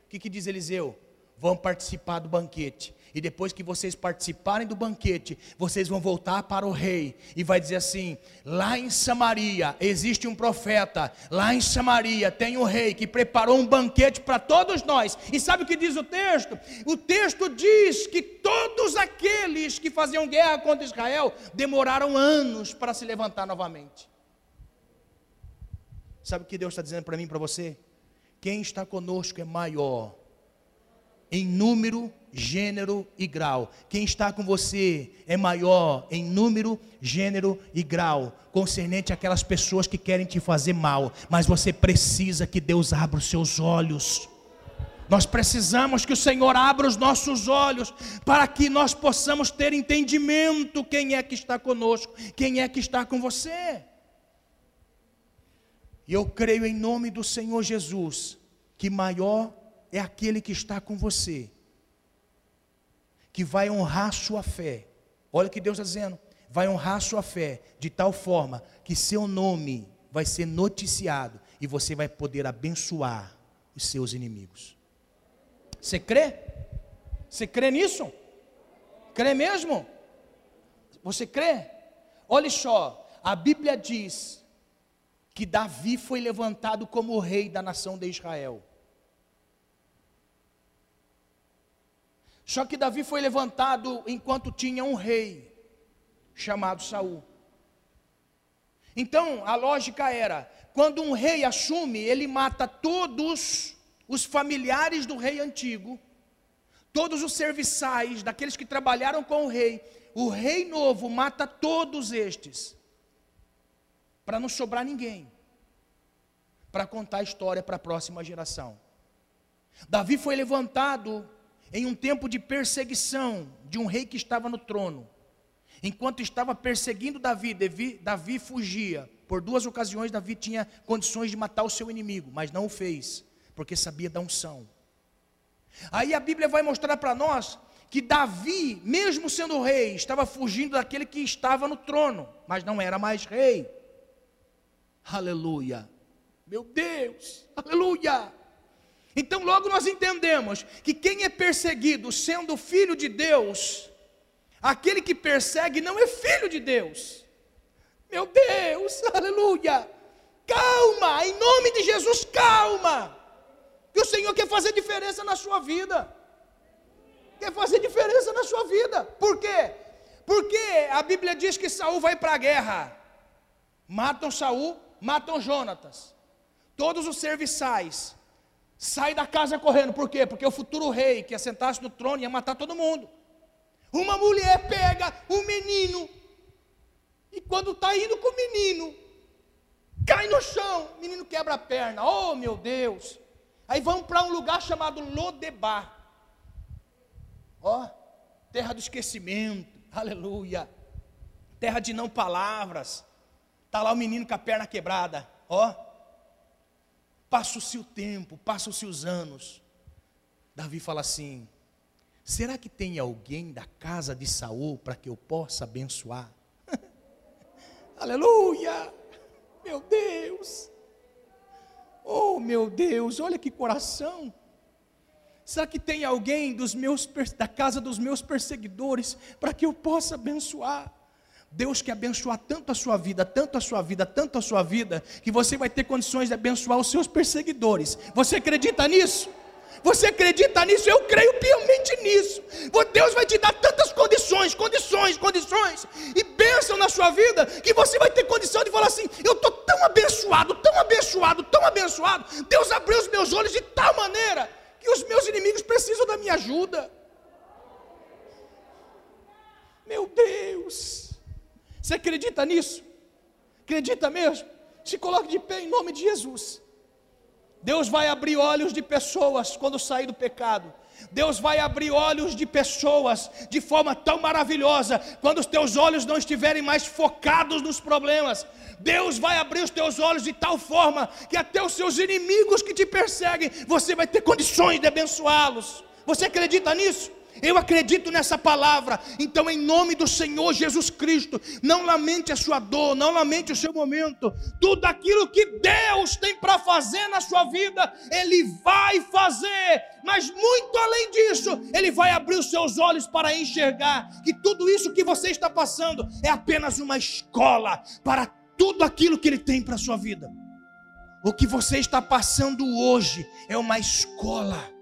O que, que diz Eliseu? Vão participar do banquete e depois que vocês participarem do banquete, vocês vão voltar para o rei e vai dizer assim: lá em Samaria existe um profeta, lá em Samaria tem um rei que preparou um banquete para todos nós. E sabe o que diz o texto? O texto diz que todos aqueles que faziam guerra contra Israel demoraram anos para se levantar novamente. Sabe o que Deus está dizendo para mim e para você? Quem está conosco é maior em número, gênero e grau. Quem está com você é maior em número, gênero e grau, concernente àquelas pessoas que querem te fazer mal, mas você precisa que Deus abra os seus olhos. Nós precisamos que o Senhor abra os nossos olhos para que nós possamos ter entendimento quem é que está conosco, quem é que está com você. E eu creio em nome do Senhor Jesus que maior é aquele que está com você, que vai honrar sua fé. Olha o que Deus está dizendo: vai honrar sua fé de tal forma que seu nome vai ser noticiado e você vai poder abençoar os seus inimigos. Você crê? Você crê nisso? Crê mesmo? Você crê? Olha só, a Bíblia diz que Davi foi levantado como rei da nação de Israel. Só que Davi foi levantado enquanto tinha um rei chamado Saul. Então, a lógica era: quando um rei assume, ele mata todos os familiares do rei antigo, todos os serviçais, daqueles que trabalharam com o rei. O rei novo mata todos estes, para não sobrar ninguém, para contar a história para a próxima geração. Davi foi levantado em um tempo de perseguição de um rei que estava no trono. Enquanto estava perseguindo Davi, Davi, Davi fugia. Por duas ocasiões, Davi tinha condições de matar o seu inimigo, mas não o fez, porque sabia da unção. Aí a Bíblia vai mostrar para nós que Davi, mesmo sendo rei, estava fugindo daquele que estava no trono, mas não era mais rei. Aleluia. Meu Deus, aleluia. Então, logo nós entendemos que quem é perseguido sendo filho de Deus, aquele que persegue não é filho de Deus. Meu Deus, aleluia. Calma, em nome de Jesus, calma. Que o Senhor quer fazer diferença na sua vida. Quer fazer diferença na sua vida. Por quê? Porque a Bíblia diz que Saul vai para a guerra. Matam Saul, matam Jonatas. Todos os serviçais sai da casa correndo, por quê? Porque o futuro rei que assentasse no trono ia matar todo mundo. Uma mulher pega um menino, e quando está indo com o menino, cai no chão, o menino quebra a perna, oh meu Deus. Aí vão para um lugar chamado Lodebar, ó, terra do esquecimento, aleluia, terra de não palavras, está lá o menino com a perna quebrada, ó, Passa-se o tempo, passam-se os anos. Davi fala assim: será que tem alguém da casa de Saul para que eu possa abençoar? <laughs> Aleluia! Meu Deus! Oh, meu Deus, olha que coração! Será que tem alguém meus da casa dos meus perseguidores para que eu possa abençoar? Deus quer abençoar tanto a sua vida, tanto a sua vida, tanto a sua vida, que você vai ter condições de abençoar os seus perseguidores. Você acredita nisso? Você acredita nisso? Eu creio piamente nisso. Deus vai te dar tantas condições, condições, condições, e bênção na sua vida, que você vai ter condição de falar assim: eu estou tão abençoado, tão abençoado, tão abençoado. Deus abriu os meus olhos de tal maneira que os meus inimigos precisam da minha ajuda. Meu Deus. Você acredita nisso? Acredita mesmo? Se coloque de pé em nome de Jesus. Deus vai abrir olhos de pessoas quando sair do pecado. Deus vai abrir olhos de pessoas de forma tão maravilhosa, quando os teus olhos não estiverem mais focados nos problemas. Deus vai abrir os teus olhos de tal forma que até os seus inimigos que te perseguem, você vai ter condições de abençoá-los. Você acredita nisso? Eu acredito nessa palavra. Então, em nome do Senhor Jesus Cristo, não lamente a sua dor, não lamente o seu momento. Tudo aquilo que Deus tem para fazer na sua vida, Ele vai fazer. Mas muito além disso, Ele vai abrir os seus olhos para enxergar que tudo isso que você está passando é apenas uma escola para tudo aquilo que Ele tem para a sua vida. O que você está passando hoje é uma escola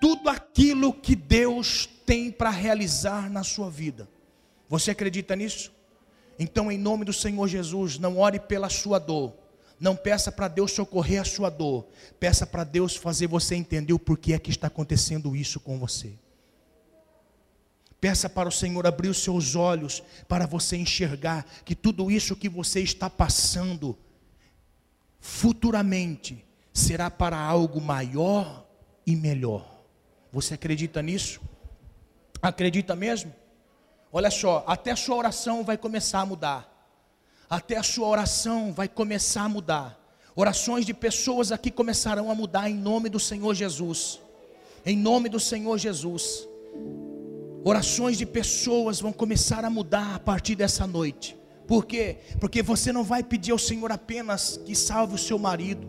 tudo aquilo que Deus tem para realizar na sua vida. Você acredita nisso? Então, em nome do Senhor Jesus, não ore pela sua dor. Não peça para Deus socorrer a sua dor. Peça para Deus fazer você entender o porquê é que está acontecendo isso com você. Peça para o Senhor abrir os seus olhos para você enxergar que tudo isso que você está passando futuramente será para algo maior e melhor. Você acredita nisso? Acredita mesmo? Olha só, até a sua oração vai começar a mudar. Até a sua oração vai começar a mudar. Orações de pessoas aqui começarão a mudar em nome do Senhor Jesus. Em nome do Senhor Jesus. Orações de pessoas vão começar a mudar a partir dessa noite. Por quê? Porque você não vai pedir ao Senhor apenas que salve o seu marido,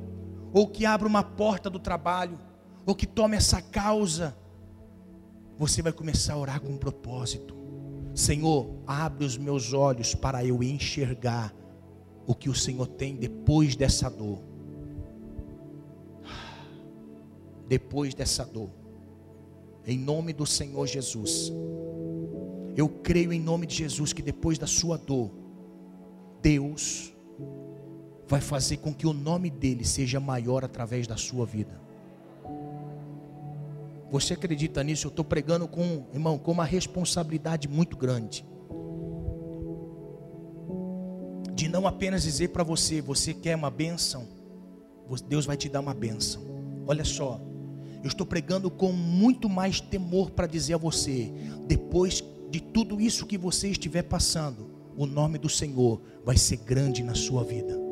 ou que abra uma porta do trabalho, ou que tome essa causa. Você vai começar a orar com um propósito. Senhor, abre os meus olhos para eu enxergar o que o Senhor tem depois dessa dor. Depois dessa dor. Em nome do Senhor Jesus. Eu creio em nome de Jesus que depois da sua dor, Deus vai fazer com que o nome dele seja maior através da sua vida. Você acredita nisso? Eu estou pregando com, irmão, com uma responsabilidade muito grande. De não apenas dizer para você, você quer uma bênção, Deus vai te dar uma bênção. Olha só, eu estou pregando com muito mais temor para dizer a você, depois de tudo isso que você estiver passando, o nome do Senhor vai ser grande na sua vida.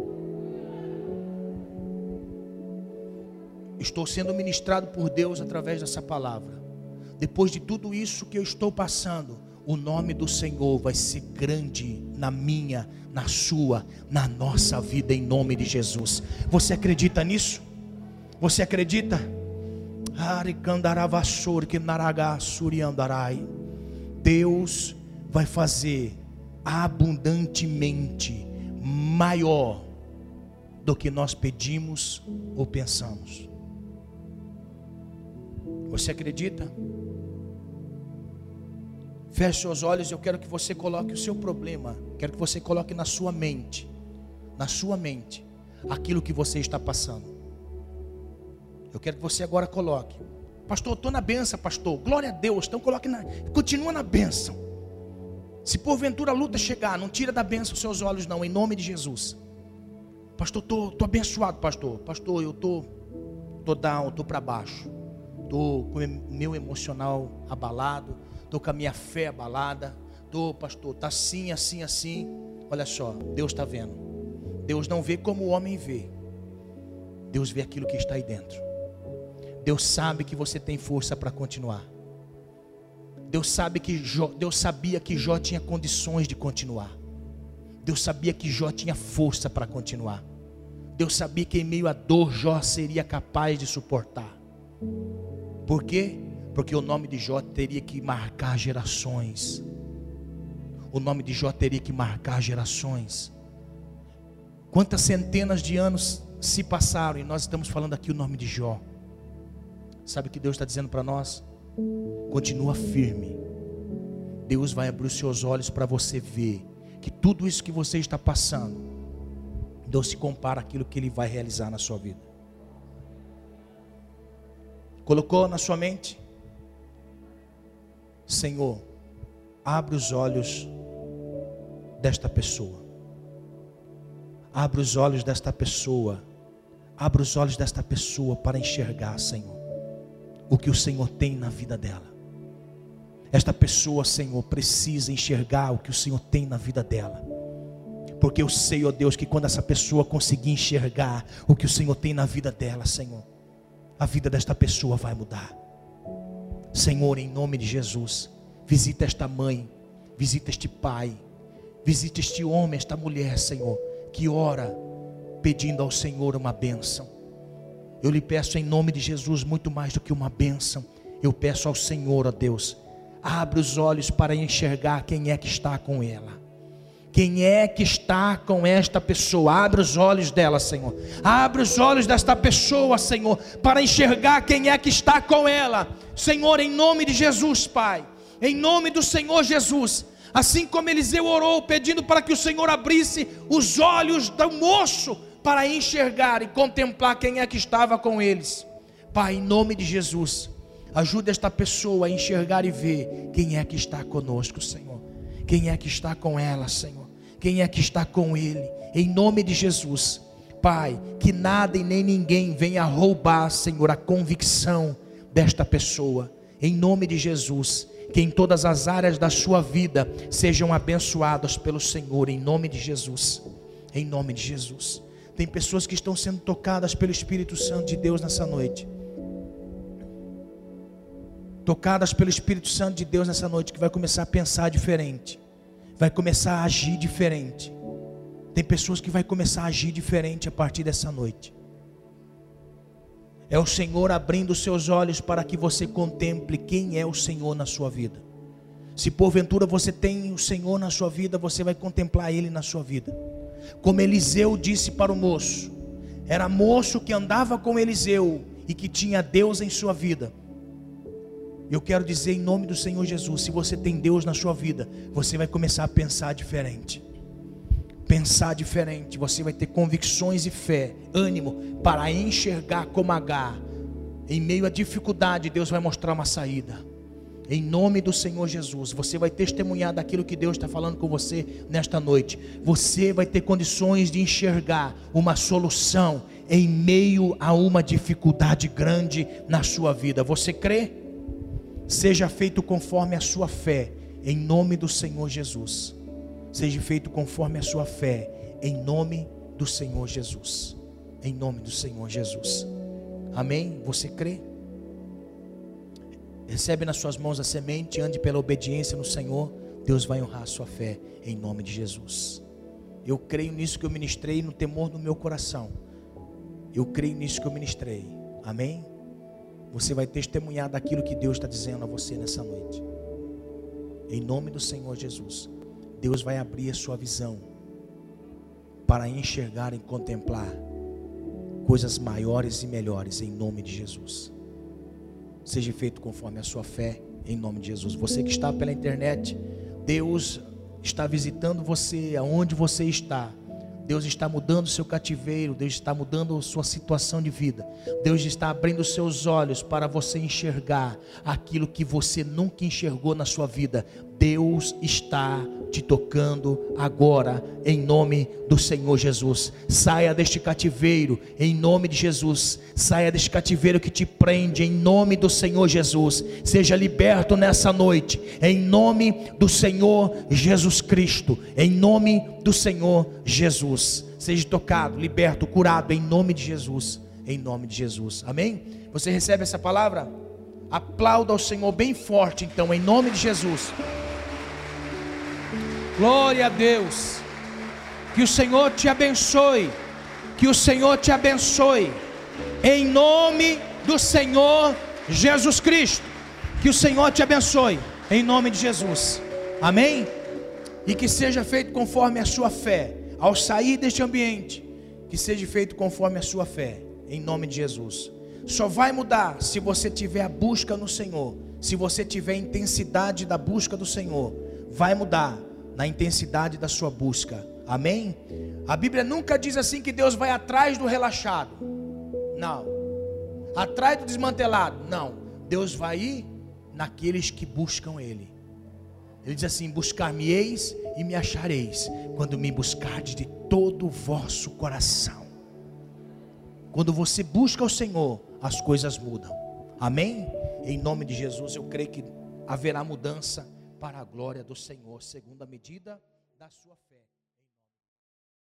Estou sendo ministrado por Deus através dessa palavra. Depois de tudo isso que eu estou passando, o nome do Senhor vai ser grande na minha, na sua, na nossa vida, em nome de Jesus. Você acredita nisso? Você acredita? Deus vai fazer abundantemente maior do que nós pedimos ou pensamos. Você acredita? Feche seus olhos, eu quero que você coloque o seu problema, quero que você coloque na sua mente, na sua mente, aquilo que você está passando. Eu quero que você agora coloque, pastor, estou na benção, pastor, glória a Deus, então coloque na, continua na benção. Se porventura a luta chegar, não tira da bênção os seus olhos, não, em nome de Jesus. Pastor, estou tô, tô abençoado, pastor. Pastor, eu tô, tô down, tô para baixo. Tô com o meu emocional abalado, tô com a minha fé abalada. Tô, pastor, tá assim, assim, assim. Olha só, Deus está vendo. Deus não vê como o homem vê. Deus vê aquilo que está aí dentro. Deus sabe que você tem força para continuar. Deus sabe que Jó, Deus sabia que Jó tinha condições de continuar. Deus sabia que Jó tinha força para continuar. Deus sabia que em meio à dor Jó seria capaz de suportar. Por quê? Porque o nome de Jó teria que marcar gerações. O nome de Jó teria que marcar gerações. Quantas centenas de anos se passaram e nós estamos falando aqui o nome de Jó. Sabe o que Deus está dizendo para nós? Continua firme. Deus vai abrir os seus olhos para você ver que tudo isso que você está passando não se compara àquilo que Ele vai realizar na sua vida. Colocou na sua mente? Senhor, abre os olhos desta pessoa. Abre os olhos desta pessoa. Abre os olhos desta pessoa para enxergar, Senhor o que o Senhor tem na vida dela. Esta pessoa, Senhor, precisa enxergar o que o Senhor tem na vida dela. Porque eu sei, ó Deus, que quando essa pessoa conseguir enxergar o que o Senhor tem na vida dela, Senhor, a vida desta pessoa vai mudar. Senhor, em nome de Jesus, visita esta mãe, visita este pai, visita este homem, esta mulher, Senhor, que ora pedindo ao Senhor uma bênção. Eu lhe peço em nome de Jesus muito mais do que uma bênção. Eu peço ao Senhor, ó Deus, abre os olhos para enxergar quem é que está com ela. Quem é que está com esta pessoa? Abre os olhos dela, Senhor. Abre os olhos desta pessoa, Senhor, para enxergar quem é que está com ela. Senhor, em nome de Jesus, Pai. Em nome do Senhor Jesus. Assim como Eliseu orou, pedindo para que o Senhor abrisse os olhos do moço para enxergar e contemplar quem é que estava com eles. Pai, em nome de Jesus, ajuda esta pessoa a enxergar e ver quem é que está conosco, Senhor. Quem é que está com ela, Senhor. Quem é que está com ele. Em nome de Jesus. Pai, que nada e nem ninguém venha roubar, Senhor, a convicção desta pessoa. Em nome de Jesus, que em todas as áreas da sua vida sejam abençoadas pelo Senhor, em nome de Jesus. Em nome de Jesus. Tem pessoas que estão sendo tocadas pelo Espírito Santo de Deus nessa noite. Tocadas pelo Espírito Santo de Deus nessa noite, que vai começar a pensar diferente, vai começar a agir diferente. Tem pessoas que vai começar a agir diferente a partir dessa noite. É o Senhor abrindo seus olhos para que você contemple quem é o Senhor na sua vida. Se porventura você tem o Senhor na sua vida, você vai contemplar Ele na sua vida. Como Eliseu disse para o moço, era moço que andava com Eliseu e que tinha Deus em sua vida. Eu quero dizer em nome do Senhor Jesus: se você tem Deus na sua vida, você vai começar a pensar diferente. Pensar diferente, você vai ter convicções e fé, ânimo para enxergar como H. Em meio à dificuldade, Deus vai mostrar uma saída. Em nome do Senhor Jesus, você vai testemunhar daquilo que Deus está falando com você nesta noite. Você vai ter condições de enxergar uma solução em meio a uma dificuldade grande na sua vida. Você crê? Seja feito conforme a sua fé, em nome do Senhor Jesus. Seja feito conforme a sua fé, em nome do Senhor Jesus. Em nome do Senhor Jesus. Amém? Você crê? Recebe nas suas mãos a semente, ande pela obediência no Senhor, Deus vai honrar a sua fé em nome de Jesus. Eu creio nisso que eu ministrei no temor do meu coração. Eu creio nisso que eu ministrei. Amém? Você vai testemunhar daquilo que Deus está dizendo a você nessa noite. Em nome do Senhor Jesus. Deus vai abrir a sua visão para enxergar e contemplar coisas maiores e melhores em nome de Jesus seja feito conforme a sua fé, em nome de Jesus. Você que está pela internet, Deus está visitando você aonde você está. Deus está mudando o seu cativeiro, Deus está mudando sua situação de vida. Deus está abrindo seus olhos para você enxergar aquilo que você nunca enxergou na sua vida. Deus está te tocando agora, em nome do Senhor Jesus. Saia deste cativeiro, em nome de Jesus. Saia deste cativeiro que te prende, em nome do Senhor Jesus. Seja liberto nessa noite, em nome do Senhor Jesus Cristo, em nome do Senhor Jesus. Seja tocado, liberto, curado, em nome de Jesus. Em nome de Jesus. Amém? Você recebe essa palavra? Aplauda ao Senhor bem forte, então, em nome de Jesus. Glória a Deus. Que o Senhor te abençoe. Que o Senhor te abençoe. Em nome do Senhor Jesus Cristo. Que o Senhor te abençoe. Em nome de Jesus. Amém? E que seja feito conforme a sua fé. Ao sair deste ambiente, que seja feito conforme a sua fé. Em nome de Jesus. Só vai mudar se você tiver a busca no Senhor. Se você tiver a intensidade da busca do Senhor. Vai mudar na intensidade da sua busca. Amém? A Bíblia nunca diz assim que Deus vai atrás do relaxado. Não. Atrás do desmantelado. Não. Deus vai ir naqueles que buscam Ele. Ele diz assim: Buscar-me-eis e me achareis, quando me buscardes de todo o vosso coração. Quando você busca o Senhor, as coisas mudam. Amém? Em nome de Jesus, eu creio que haverá mudança para a glória do Senhor, segundo a medida da sua fé.